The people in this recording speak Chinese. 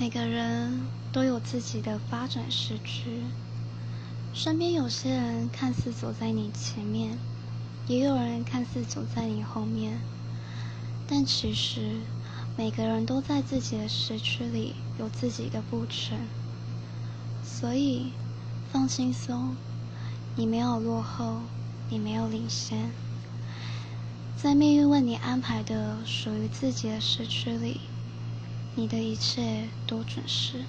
每个人都有自己的发展时区，身边有些人看似走在你前面，也有人看似走在你后面，但其实每个人都在自己的时区里有自己的步程，所以放轻松，你没有落后，你没有领先，在命运为你安排的属于自己的时区里。你的一切都准时。